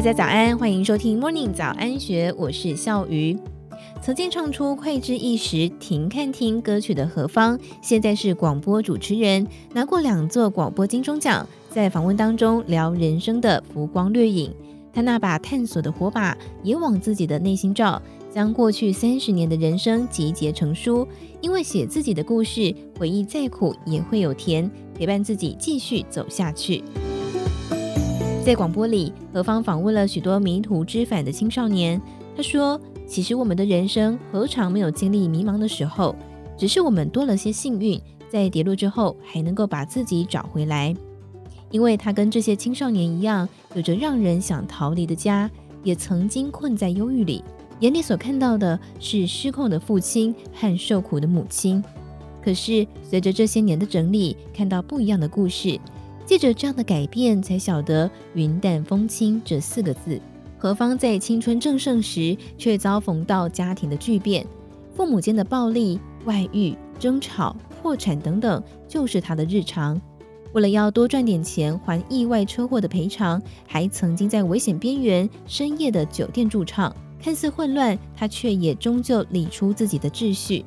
大家早安，欢迎收听 Morning 早安学，我是笑鱼。曾经唱出脍炙一时停看听歌曲的何方，现在是广播主持人，拿过两座广播金钟奖，在访问当中聊人生的浮光掠影。他那把探索的火把也往自己的内心照，将过去三十年的人生集结成书。因为写自己的故事，回忆再苦也会有甜，陪伴自己继续走下去。在广播里，何方访问了许多迷途知返的青少年。他说：“其实我们的人生何尝没有经历迷茫的时候？只是我们多了些幸运，在跌落之后还能够把自己找回来。因为他跟这些青少年一样，有着让人想逃离的家，也曾经困在忧郁里，眼里所看到的是失控的父亲和受苦的母亲。可是随着这些年的整理，看到不一样的故事。”借着这样的改变，才晓得“云淡风轻”这四个字。何方在青春正盛时，却遭逢到家庭的巨变，父母间的暴力、外遇、争吵、破产等等，就是他的日常。为了要多赚点钱还意外车祸的赔偿，还曾经在危险边缘深夜的酒店驻唱。看似混乱，他却也终究理出自己的秩序。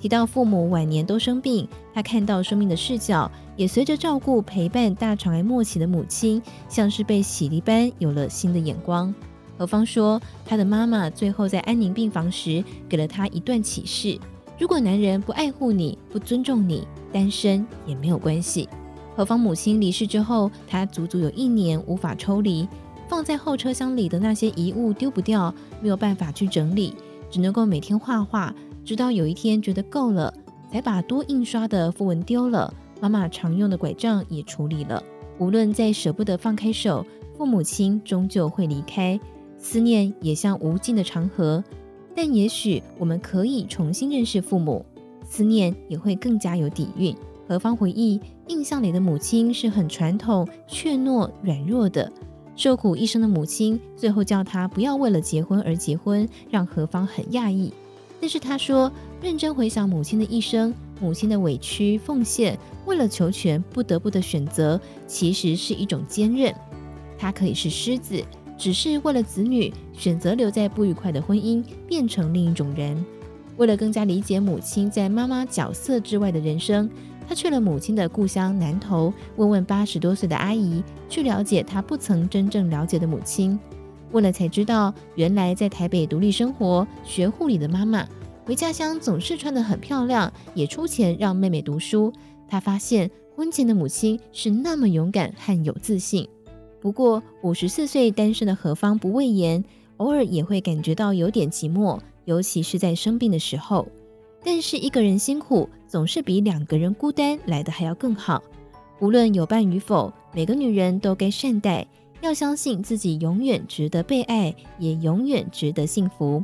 提到父母晚年都生病，他看到生命的视角也随着照顾陪伴大肠癌末期的母亲，像是被洗涤般有了新的眼光。何方说，他的妈妈最后在安宁病房时给了他一段启示：如果男人不爱护你、不尊重你，单身也没有关系。何方母亲离世之后，他足足有一年无法抽离，放在后车厢里的那些遗物丢不掉，没有办法去整理，只能够每天画画。直到有一天觉得够了，才把多印刷的符文丢了，妈妈常用的拐杖也处理了。无论再舍不得放开手，父母亲终究会离开，思念也像无尽的长河。但也许我们可以重新认识父母，思念也会更加有底蕴。何方回忆，印象里的母亲是很传统、怯懦、软弱的，受苦一生的母亲，最后叫他不要为了结婚而结婚，让何方很讶异。但是他说，认真回想母亲的一生，母亲的委屈奉献，为了求全不得不的选择，其实是一种坚韧。他可以是狮子，只是为了子女，选择留在不愉快的婚姻，变成另一种人。为了更加理解母亲在妈妈角色之外的人生，他去了母亲的故乡南投，问问八十多岁的阿姨，去了解她不曾真正了解的母亲。问了才知道，原来在台北独立生活、学护理的妈妈，回家乡总是穿得很漂亮，也出钱让妹妹读书。她发现婚前的母亲是那么勇敢和有自信。不过五十四岁单身的何方不畏言，偶尔也会感觉到有点寂寞，尤其是在生病的时候。但是一个人辛苦，总是比两个人孤单来得还要更好。无论有伴与否，每个女人都该善待。要相信自己永远值得被爱，也永远值得幸福。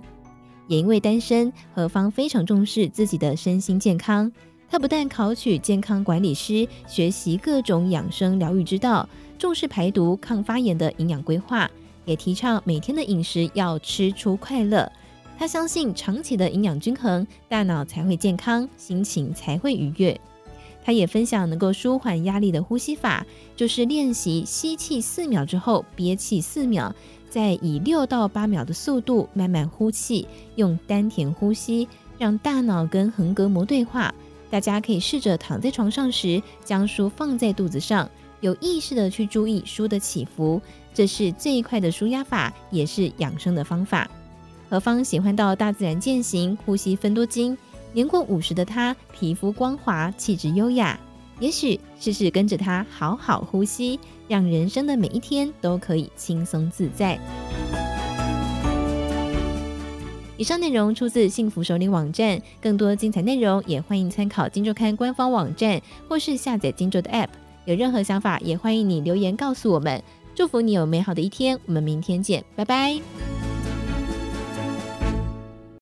也因为单身，何方非常重视自己的身心健康。他不但考取健康管理师，学习各种养生疗愈之道，重视排毒、抗发炎的营养规划，也提倡每天的饮食要吃出快乐。他相信长期的营养均衡，大脑才会健康，心情才会愉悦。他也分享能够舒缓压力的呼吸法，就是练习吸气四秒之后憋气四秒，再以六到八秒的速度慢慢呼气，用丹田呼吸，让大脑跟横膈膜对话。大家可以试着躺在床上时，将书放在肚子上，有意识的去注意书的起伏，这是最快的舒压法，也是养生的方法。何方喜欢到大自然践行，呼吸分多精。年过五十的他，皮肤光滑，气质优雅。也许试试跟着他好好呼吸，让人生的每一天都可以轻松自在。以上内容出自幸福首领网站，更多精彩内容也欢迎参考《金周刊》官方网站或是下载《金周》的 App。有任何想法，也欢迎你留言告诉我们。祝福你有美好的一天，我们明天见，拜拜。